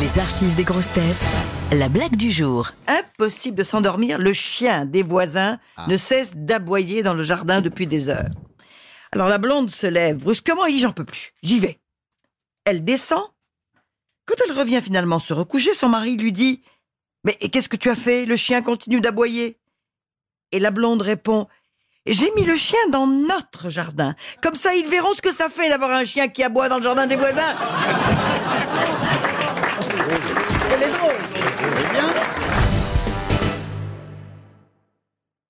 Les archives des grosses têtes. La blague du jour. Impossible de s'endormir, le chien des voisins ah. ne cesse d'aboyer dans le jardin depuis des heures. Alors la blonde se lève brusquement et dit j'en peux plus, j'y vais. Elle descend. Quand elle revient finalement se recoucher, son mari lui dit Mais qu'est-ce que tu as fait? Le chien continue d'aboyer. Et la blonde répond J'ai mis le chien dans notre jardin. Comme ça, ils verront ce que ça fait d'avoir un chien qui aboie dans le jardin des voisins.